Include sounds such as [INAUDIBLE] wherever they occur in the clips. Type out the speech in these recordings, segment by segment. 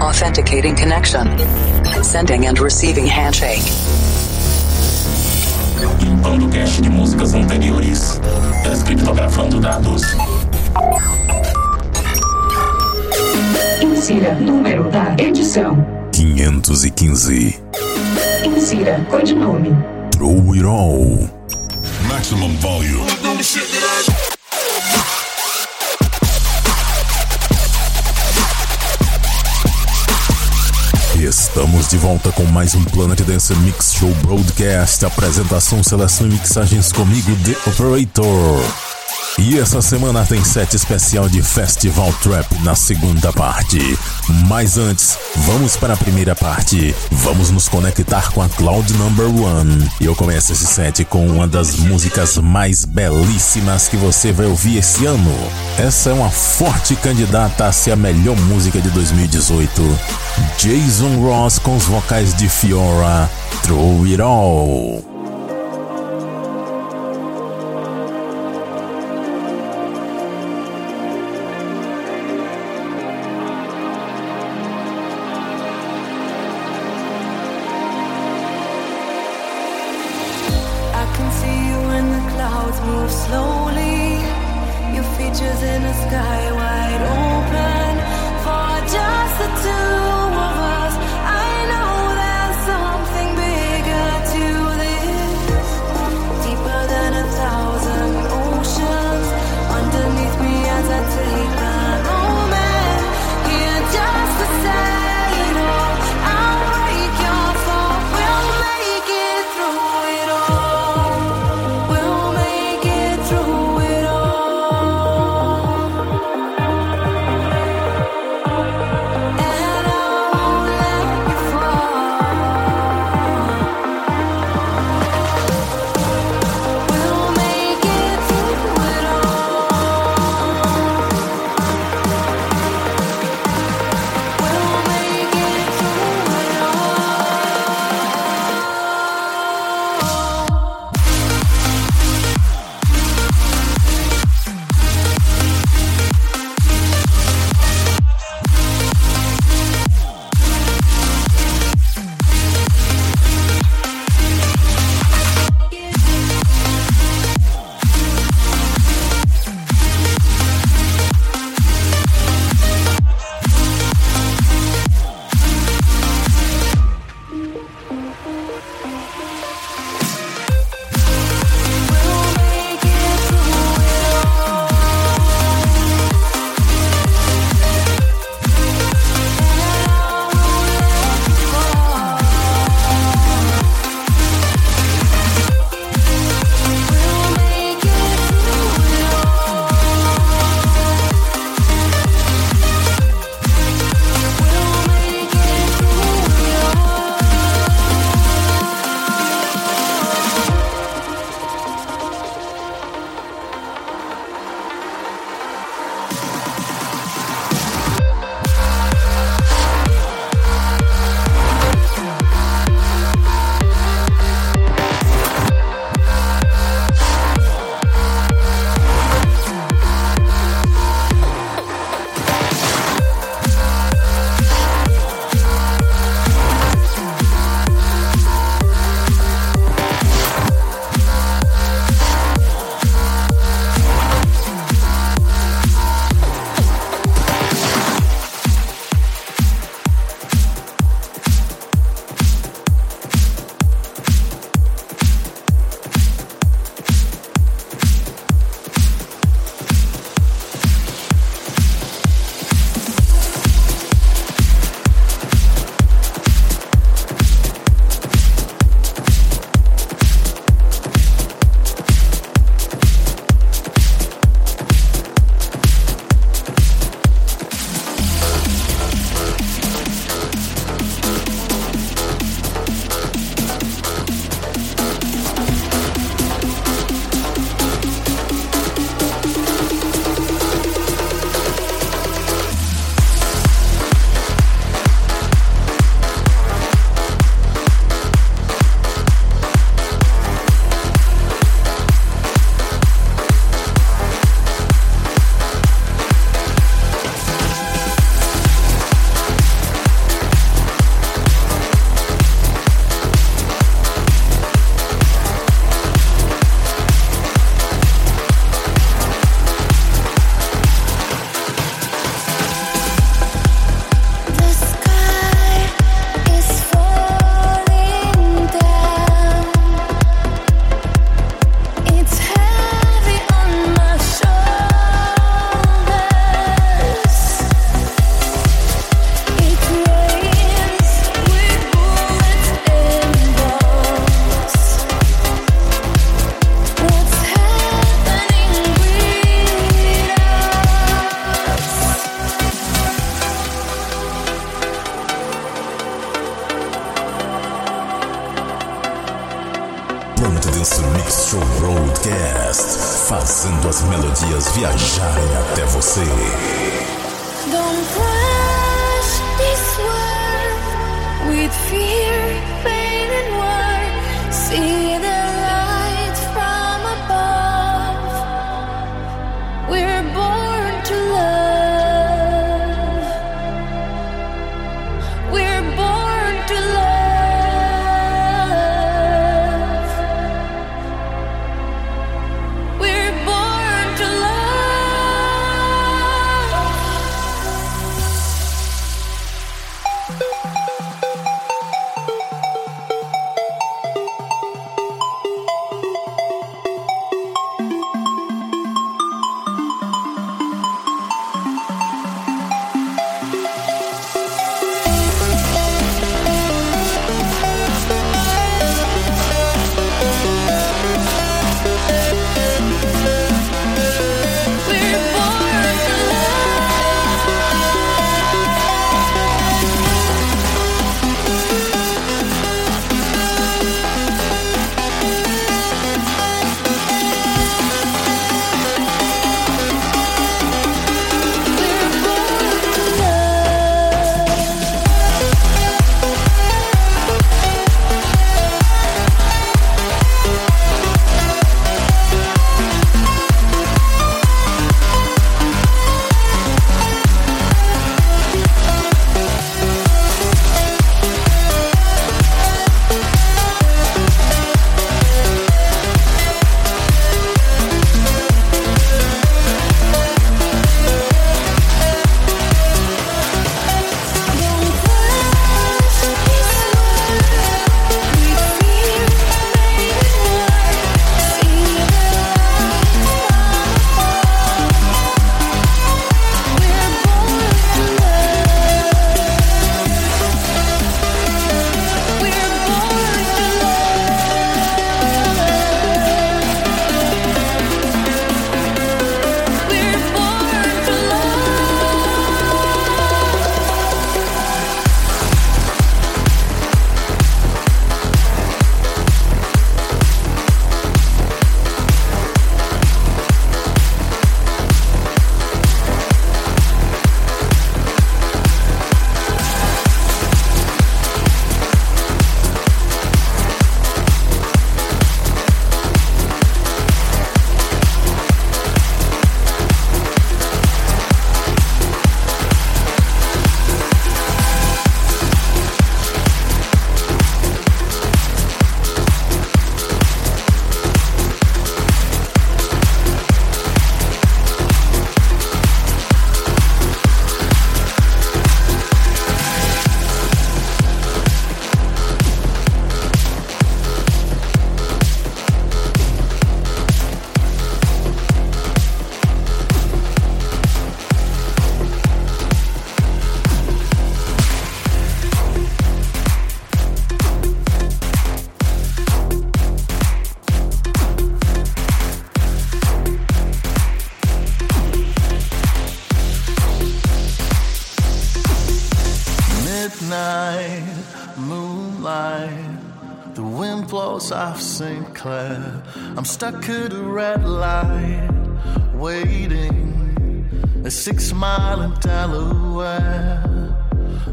Authenticating connection. Sending and receiving handshake. Limpando cache de músicas anteriores. Descriptografando dados. Insira número da edição. 515. Insira codinome. Throw it all. Maximum volume. Estamos de volta com mais um Planet Dance Mix Show Broadcast. Apresentação, seleção e mixagens comigo, The Operator. E essa semana tem set especial de Festival Trap na segunda parte. Mas antes, vamos para a primeira parte. Vamos nos conectar com a Cloud Number One. E eu começo esse set com uma das músicas mais belíssimas que você vai ouvir esse ano. Essa é uma forte candidata a ser a melhor música de 2018. Jason Ross com os vocais de Fiora, Throw It All. I'm stuck at a red light, waiting a six mile in Delaware.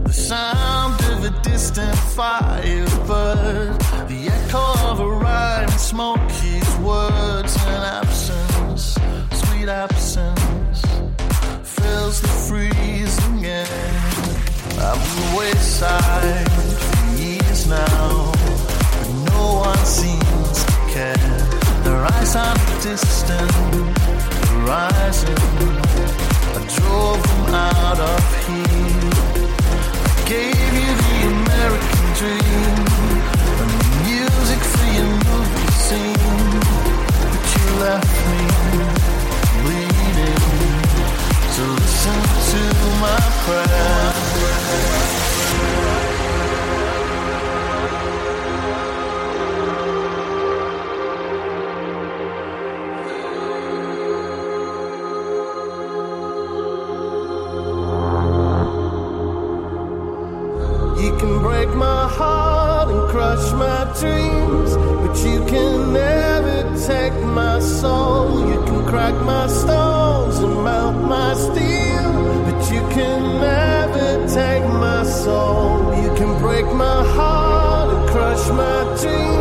The sound of a distant firebird, the echo of a riding smoky's words and absence, sweet absence fills the freezing air. I've been wayside for years now, but no one seems care. Their eyes on the distant horizon. I drove them out of here. Gave you the American dream the music for your movie scene, but you left me bleeding. So listen to my prayer. my heart and crush my dreams, but you can never take my soul. You can crack my stones and melt my steel, but you can never take my soul. You can break my heart and crush my dreams.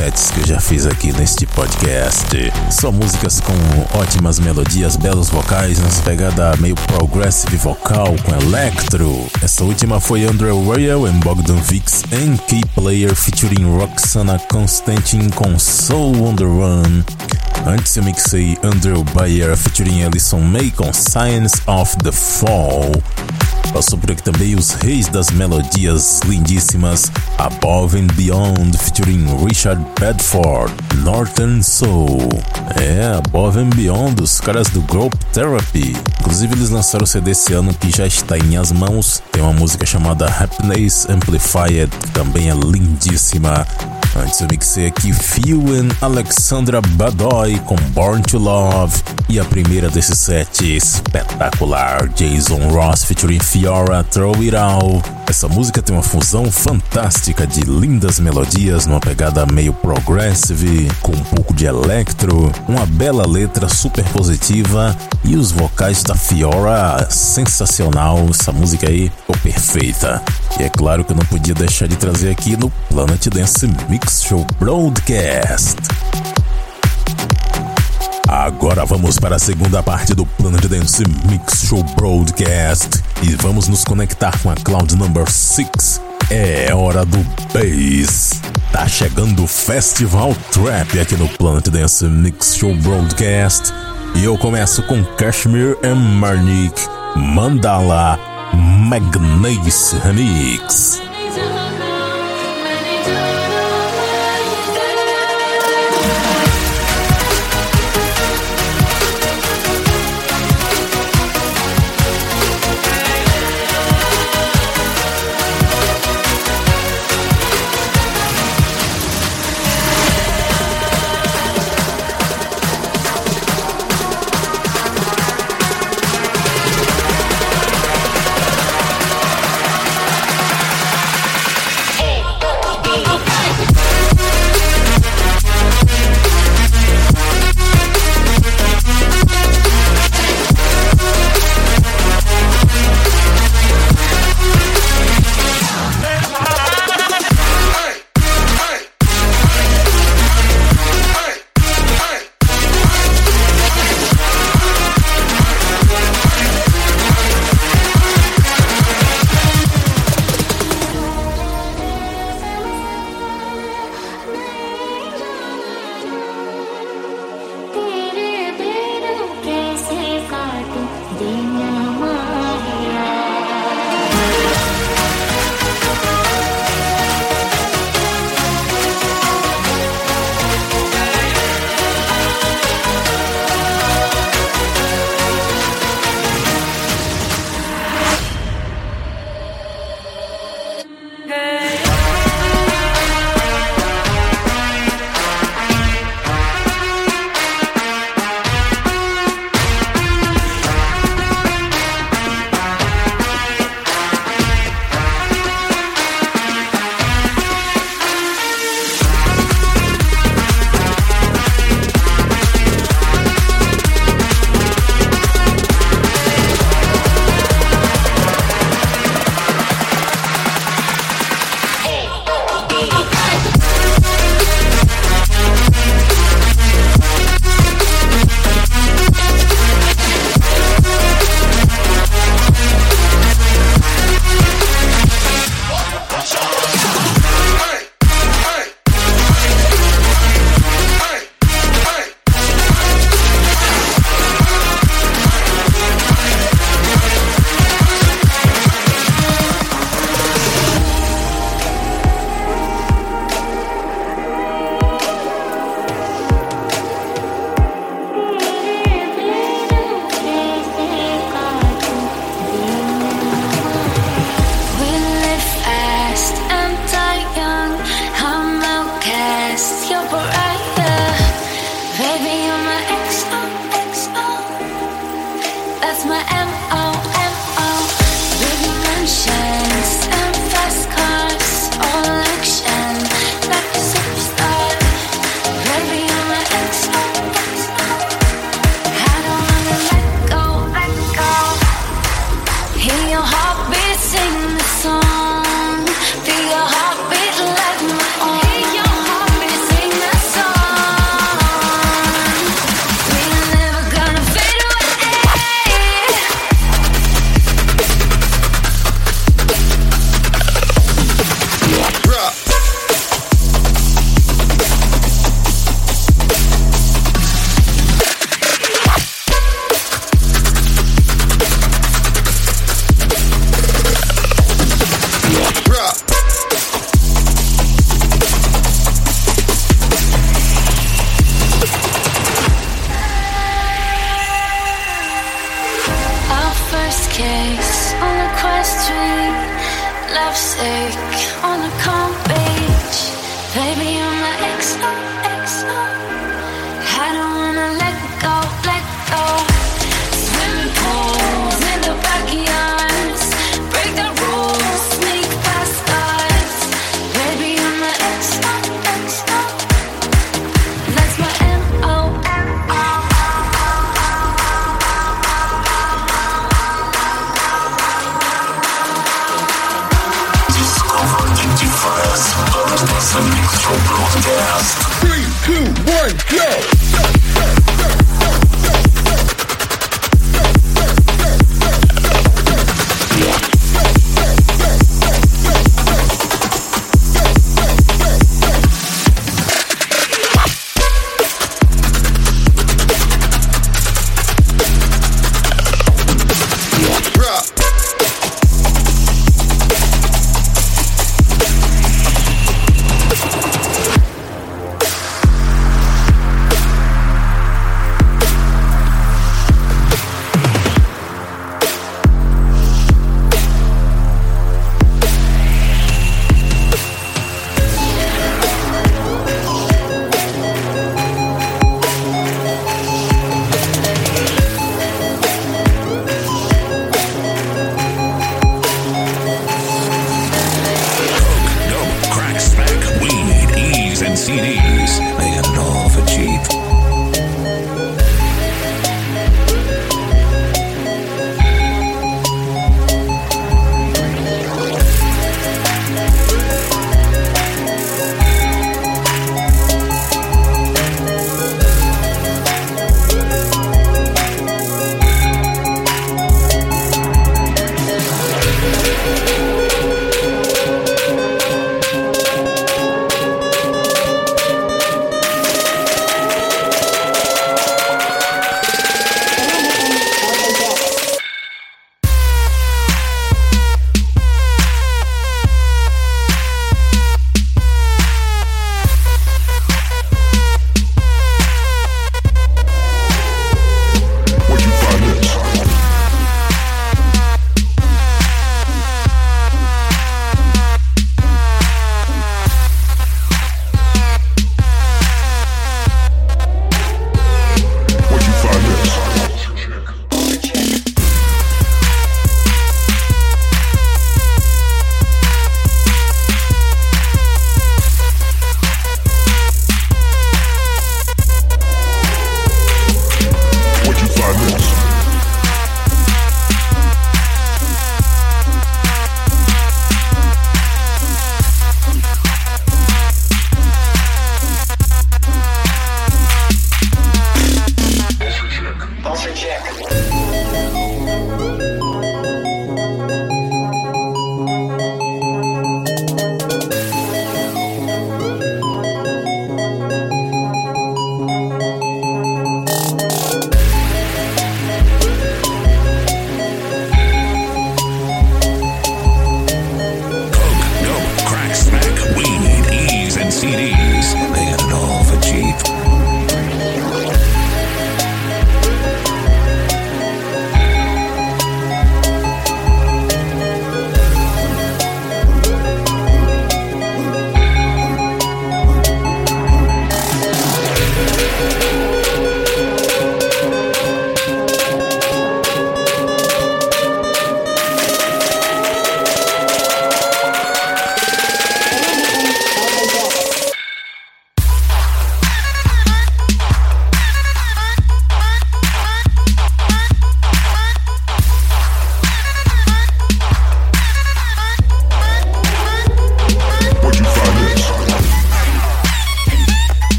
Sets que eu já fiz aqui neste podcast. Só músicas com ótimas melodias, belos vocais, nessa pegada meio progressive vocal com electro. Essa última foi Andrew Royal e Bogdan Vix em Key Player featuring Roxana Constantin com Soul on the Run. Antes eu mixei Andrew Bayer featuring Alison May com Science of the Fall. Passou por aqui também os reis das melodias lindíssimas Above and Beyond featuring Richard Bedford, Northern Soul. É, Above and Beyond, os caras do Group Therapy. Inclusive eles lançaram o CD esse ano que já está em minhas mãos. Tem uma música chamada Happiness Amplified, que também é lindíssima. Antes eu mixei aqui Phil and Alexandra Badoy com Born to Love e a primeira desse set espetacular, Jason Ross featuring Fiora Throw It All. Essa música tem uma fusão fantástica de lindas melodias numa pegada meio progressive, com um pouco de electro, uma bela letra super positiva e os vocais da Fiora sensacional. Essa música aí ficou perfeita. E é claro que eu não podia deixar de trazer aqui no Planet Dance Mix Show Broadcast. Agora vamos para a segunda parte do Planet Dance Mix Show Broadcast e vamos nos conectar com a Cloud Number 6. É hora do Bass. Tá chegando o Festival Trap aqui no Planet Dance Mix Show Broadcast e eu começo com Kashmir and Marnik Mandala Magnace Remix.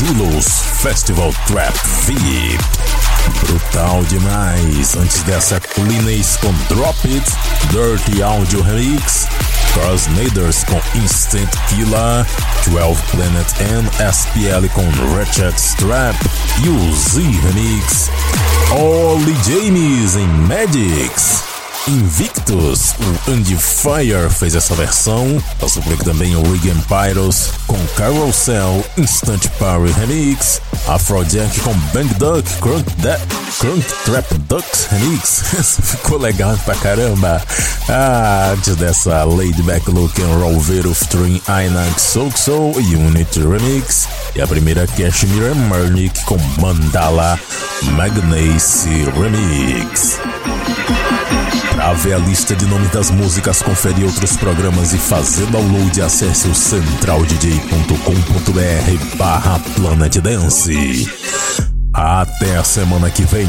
Julos Festival Trap VIP. Brutal demais. Antes dessa, Cleanace com Drop It, Dirty Audio Remix, Crossnaders com Instant Killer, 12 Planet and SPL com Ratchet Strap, UZ Remix, Ollie James em Magics. Invictus, Andy Fire fez essa versão. Eu suplico também o Rig Pyros com Carousel, Instant Power Remix, Afrojack com Bang Duck, Crunk, da Crunk Trap Ducks Remix. [LAUGHS] Ficou legal pra caramba. Ah, antes dessa Laid Back Look and Roll Vero featuring Inac Soul Soul Unity Remix. E a primeira Cashmere Mernick com Mandala Magnacy Remix. Para ver a lista de nomes das músicas, conferir outros programas e fazer download, acesse o centraldj.com.br barra Planet Dance. Até a semana que vem.